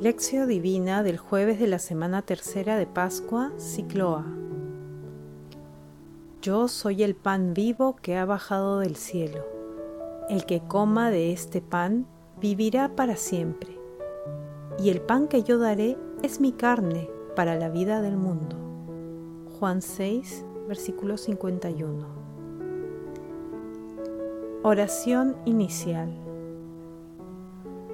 Lección Divina del jueves de la semana tercera de Pascua, ciclo A. Yo soy el pan vivo que ha bajado del cielo. El que coma de este pan vivirá para siempre. Y el pan que yo daré es mi carne para la vida del mundo. Juan 6, versículo 51. Oración inicial.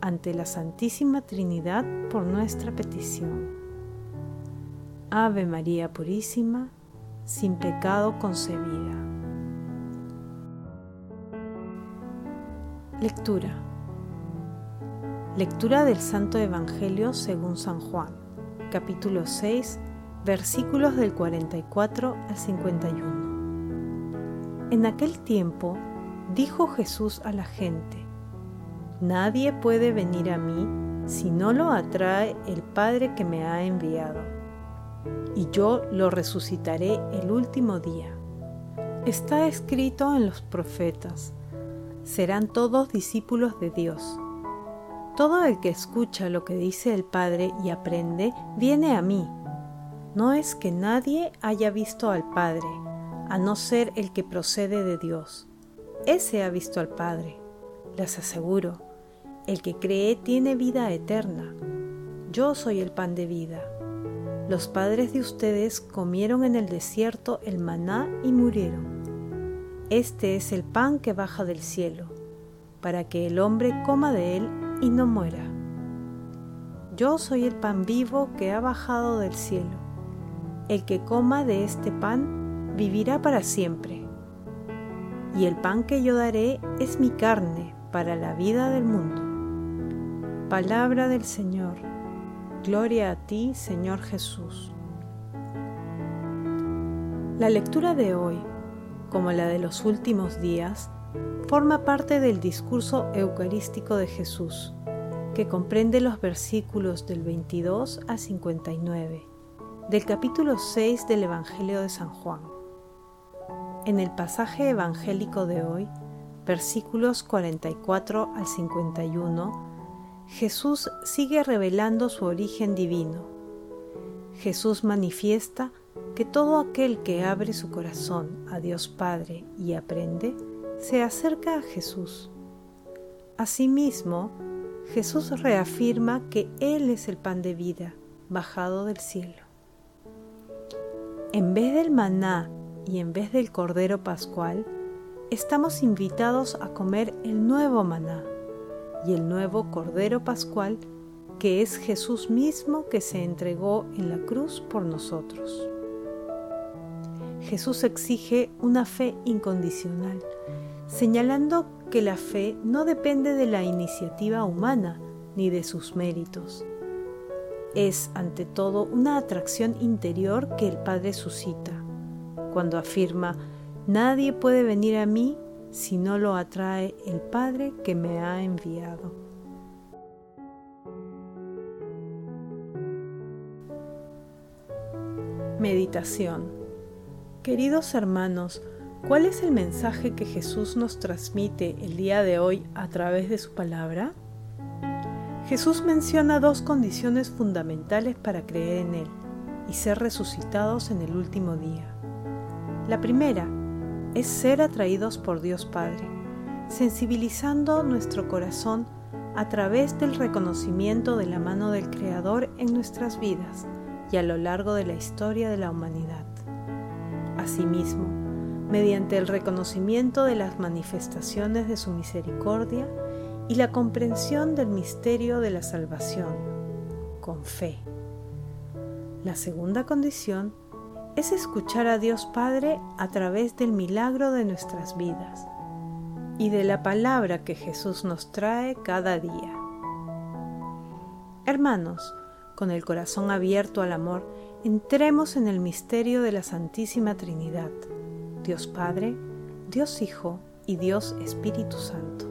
ante la Santísima Trinidad por nuestra petición. Ave María Purísima, sin pecado concebida. Lectura. Lectura del Santo Evangelio según San Juan, capítulo 6, versículos del 44 al 51. En aquel tiempo dijo Jesús a la gente, Nadie puede venir a mí si no lo atrae el Padre que me ha enviado, y yo lo resucitaré el último día. Está escrito en los profetas, serán todos discípulos de Dios. Todo el que escucha lo que dice el Padre y aprende, viene a mí. No es que nadie haya visto al Padre, a no ser el que procede de Dios. Ese ha visto al Padre. Les aseguro, el que cree tiene vida eterna. Yo soy el pan de vida. Los padres de ustedes comieron en el desierto el maná y murieron. Este es el pan que baja del cielo, para que el hombre coma de él y no muera. Yo soy el pan vivo que ha bajado del cielo. El que coma de este pan vivirá para siempre. Y el pan que yo daré es mi carne para la vida del mundo. Palabra del Señor. Gloria a ti, Señor Jesús. La lectura de hoy, como la de los últimos días, forma parte del discurso eucarístico de Jesús, que comprende los versículos del 22 a 59 del capítulo 6 del Evangelio de San Juan. En el pasaje evangélico de hoy, versículos 44 al 51, Jesús sigue revelando su origen divino. Jesús manifiesta que todo aquel que abre su corazón a Dios Padre y aprende, se acerca a Jesús. Asimismo, Jesús reafirma que Él es el pan de vida bajado del cielo. En vez del maná y en vez del cordero pascual, estamos invitados a comer el nuevo maná y el nuevo Cordero Pascual, que es Jesús mismo que se entregó en la cruz por nosotros. Jesús exige una fe incondicional, señalando que la fe no depende de la iniciativa humana ni de sus méritos. Es, ante todo, una atracción interior que el Padre suscita, cuando afirma, Nadie puede venir a mí si no lo atrae el Padre que me ha enviado. Meditación Queridos hermanos, ¿cuál es el mensaje que Jesús nos transmite el día de hoy a través de su palabra? Jesús menciona dos condiciones fundamentales para creer en Él y ser resucitados en el último día. La primera es ser atraídos por Dios Padre, sensibilizando nuestro corazón a través del reconocimiento de la mano del Creador en nuestras vidas y a lo largo de la historia de la humanidad. Asimismo, mediante el reconocimiento de las manifestaciones de su misericordia y la comprensión del misterio de la salvación, con fe. La segunda condición es escuchar a Dios Padre a través del milagro de nuestras vidas y de la palabra que Jesús nos trae cada día. Hermanos, con el corazón abierto al amor, entremos en el misterio de la Santísima Trinidad, Dios Padre, Dios Hijo y Dios Espíritu Santo.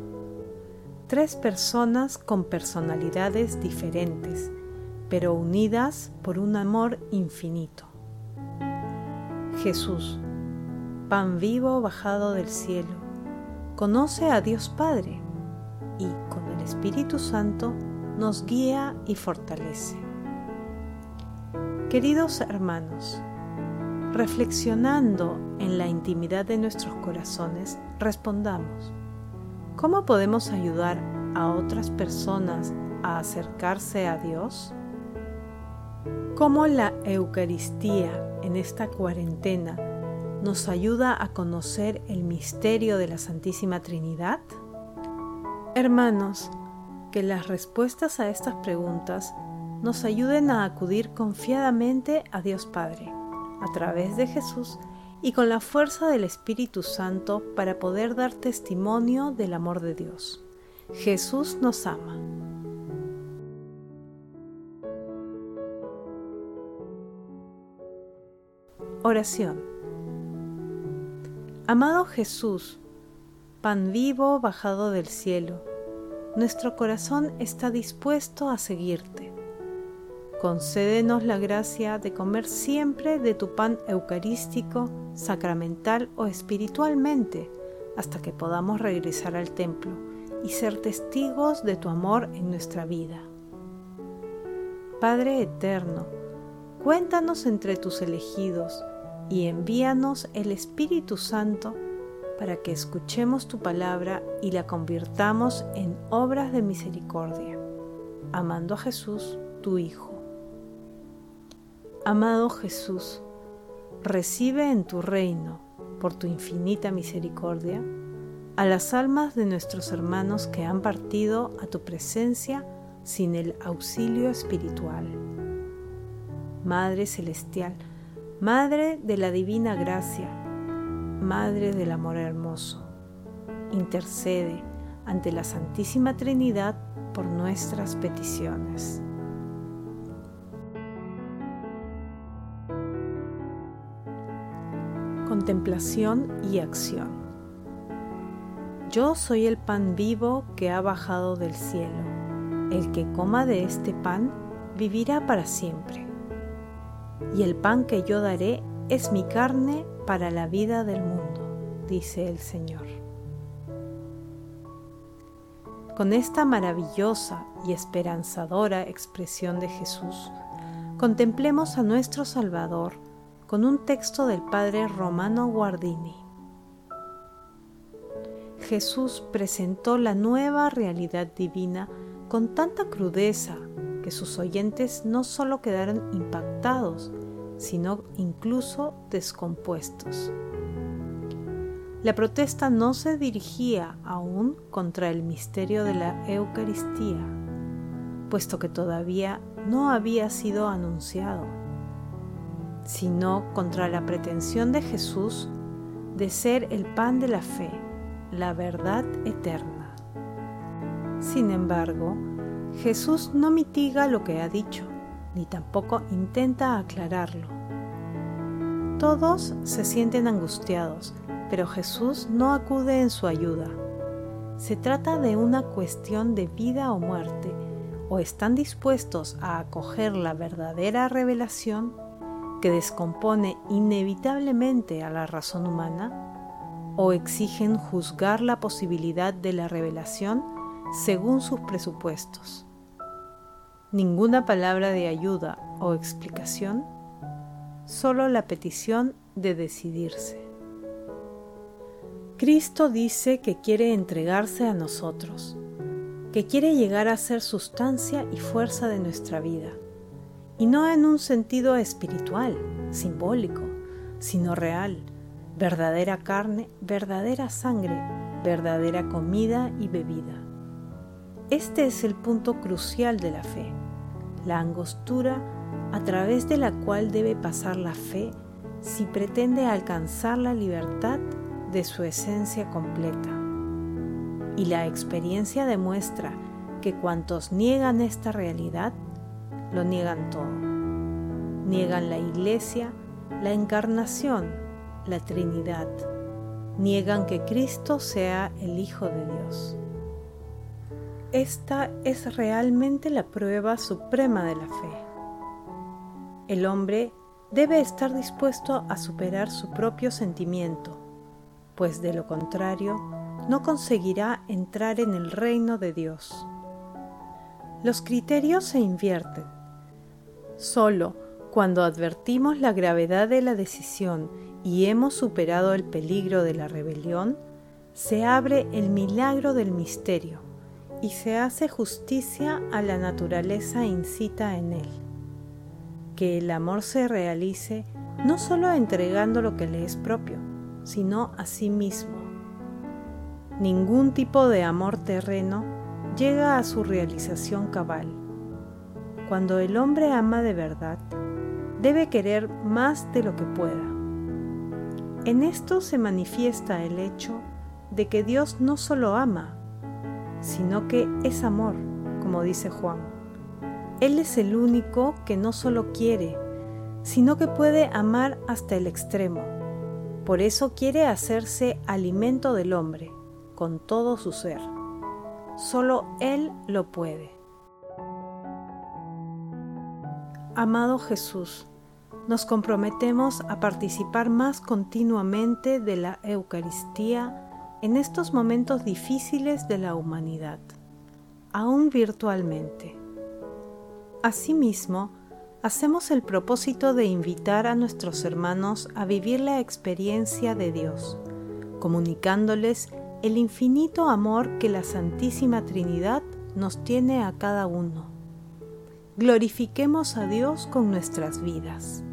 Tres personas con personalidades diferentes, pero unidas por un amor infinito. Jesús, pan vivo bajado del cielo, conoce a Dios Padre y con el Espíritu Santo nos guía y fortalece. Queridos hermanos, reflexionando en la intimidad de nuestros corazones, respondamos, ¿cómo podemos ayudar a otras personas a acercarse a Dios? ¿Cómo la Eucaristía en esta cuarentena nos ayuda a conocer el misterio de la Santísima Trinidad? Hermanos, que las respuestas a estas preguntas nos ayuden a acudir confiadamente a Dios Padre, a través de Jesús y con la fuerza del Espíritu Santo para poder dar testimonio del amor de Dios. Jesús nos ama. Oración. Amado Jesús, pan vivo bajado del cielo, nuestro corazón está dispuesto a seguirte Concédenos la gracia de comer siempre de tu pan eucarístico, sacramental o espiritualmente, hasta que podamos regresar al templo y ser testigos de tu amor en nuestra vida. Padre eterno, cuéntanos entre tus elegidos y envíanos el Espíritu Santo para que escuchemos tu palabra y la convirtamos en obras de misericordia, amando a Jesús, tu Hijo. Amado Jesús, recibe en tu reino, por tu infinita misericordia, a las almas de nuestros hermanos que han partido a tu presencia sin el auxilio espiritual. Madre Celestial, Madre de la Divina Gracia, Madre del Amor Hermoso, intercede ante la Santísima Trinidad por nuestras peticiones. contemplación y acción. Yo soy el pan vivo que ha bajado del cielo. El que coma de este pan vivirá para siempre. Y el pan que yo daré es mi carne para la vida del mundo, dice el Señor. Con esta maravillosa y esperanzadora expresión de Jesús, contemplemos a nuestro Salvador con un texto del padre Romano Guardini. Jesús presentó la nueva realidad divina con tanta crudeza que sus oyentes no solo quedaron impactados, sino incluso descompuestos. La protesta no se dirigía aún contra el misterio de la Eucaristía, puesto que todavía no había sido anunciado sino contra la pretensión de Jesús de ser el pan de la fe, la verdad eterna. Sin embargo, Jesús no mitiga lo que ha dicho, ni tampoco intenta aclararlo. Todos se sienten angustiados, pero Jesús no acude en su ayuda. Se trata de una cuestión de vida o muerte, o están dispuestos a acoger la verdadera revelación que descompone inevitablemente a la razón humana, o exigen juzgar la posibilidad de la revelación según sus presupuestos. Ninguna palabra de ayuda o explicación, solo la petición de decidirse. Cristo dice que quiere entregarse a nosotros, que quiere llegar a ser sustancia y fuerza de nuestra vida y no en un sentido espiritual, simbólico, sino real, verdadera carne, verdadera sangre, verdadera comida y bebida. Este es el punto crucial de la fe, la angostura a través de la cual debe pasar la fe si pretende alcanzar la libertad de su esencia completa. Y la experiencia demuestra que cuantos niegan esta realidad lo niegan todo. Niegan la iglesia, la encarnación, la Trinidad. Niegan que Cristo sea el Hijo de Dios. Esta es realmente la prueba suprema de la fe. El hombre debe estar dispuesto a superar su propio sentimiento, pues de lo contrario no conseguirá entrar en el reino de Dios. Los criterios se invierten. Solo cuando advertimos la gravedad de la decisión y hemos superado el peligro de la rebelión, se abre el milagro del misterio y se hace justicia a la naturaleza incita en él. Que el amor se realice no solo entregando lo que le es propio, sino a sí mismo. Ningún tipo de amor terreno llega a su realización cabal. Cuando el hombre ama de verdad, debe querer más de lo que pueda. En esto se manifiesta el hecho de que Dios no solo ama, sino que es amor, como dice Juan. Él es el único que no solo quiere, sino que puede amar hasta el extremo. Por eso quiere hacerse alimento del hombre, con todo su ser. Solo Él lo puede. Amado Jesús, nos comprometemos a participar más continuamente de la Eucaristía en estos momentos difíciles de la humanidad, aún virtualmente. Asimismo, hacemos el propósito de invitar a nuestros hermanos a vivir la experiencia de Dios, comunicándoles el infinito amor que la Santísima Trinidad nos tiene a cada uno. Glorifiquemos a Dios con nuestras vidas.